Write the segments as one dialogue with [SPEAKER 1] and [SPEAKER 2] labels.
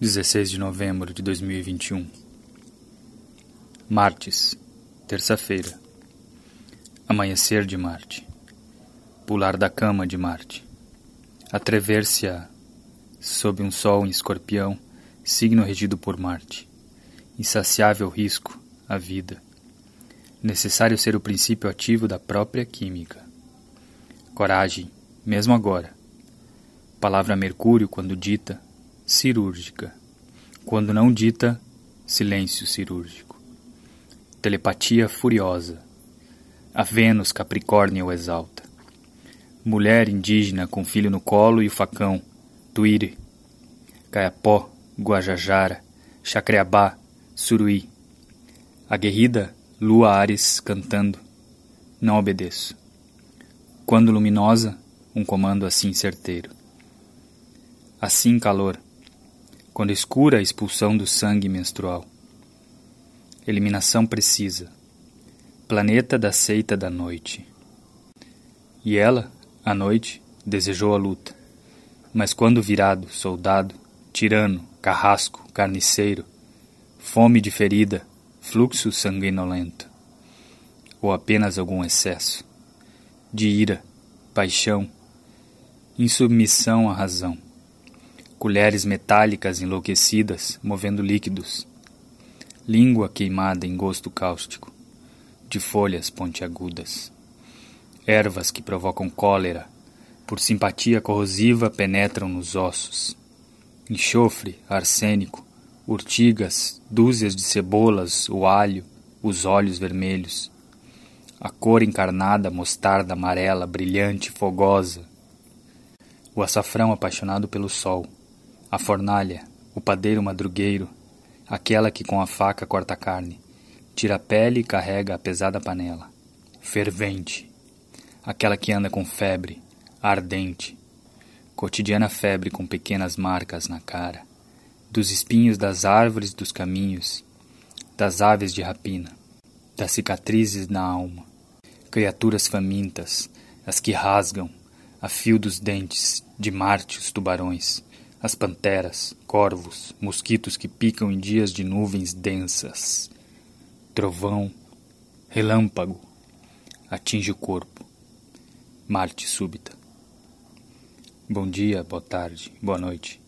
[SPEAKER 1] 16 de novembro de 2021. Martes, terça-feira. Amanhecer de Marte. Pular da cama de Marte. Atrever-se-a sob um sol em escorpião, signo regido por Marte. Insaciável risco, a vida. Necessário ser o princípio ativo da própria química. Coragem, mesmo agora. Palavra Mercúrio, quando dita, cirúrgica. Quando não dita, silêncio cirúrgico. Telepatia furiosa. A Vênus Capricórnio exalta. Mulher indígena com filho no colo e o facão, Tuíre. Caiapó, Guajajara, Chacreabá, Suruí. Aguerrida, Lua Ares cantando. Não obedeço. Quando luminosa, um comando assim certeiro. Assim calor quando escura a expulsão do sangue menstrual. Eliminação precisa. Planeta da seita da noite. E ela, à noite, desejou a luta. Mas quando virado, soldado, tirano, carrasco, carniceiro, fome de ferida, fluxo sanguinolento, ou apenas algum excesso, de ira, paixão, insubmissão à razão colheres metálicas enlouquecidas movendo líquidos, língua queimada em gosto cáustico, de folhas pontiagudas, ervas que provocam cólera, por simpatia corrosiva penetram nos ossos, enxofre, arsênico, urtigas, dúzias de cebolas, o alho, os olhos vermelhos, a cor encarnada, mostarda amarela, brilhante, fogosa, o açafrão apaixonado pelo sol a fornalha, o padeiro madrugueiro, aquela que com a faca corta a carne, tira a pele e carrega a pesada panela, fervente, aquela que anda com febre, ardente, cotidiana febre com pequenas marcas na cara, dos espinhos das árvores dos caminhos, das aves de rapina, das cicatrizes na alma, criaturas famintas, as que rasgam, a fio dos dentes, de Marte os tubarões, as panteras, corvos, mosquitos que picam em dias de nuvens densas. Trovão, relâmpago, atinge o corpo. Marte súbita. Bom dia, boa tarde, boa noite.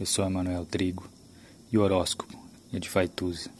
[SPEAKER 1] Eu sou Emanuel Trigo e o horóscopo é de Faituza.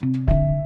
[SPEAKER 2] Thank you.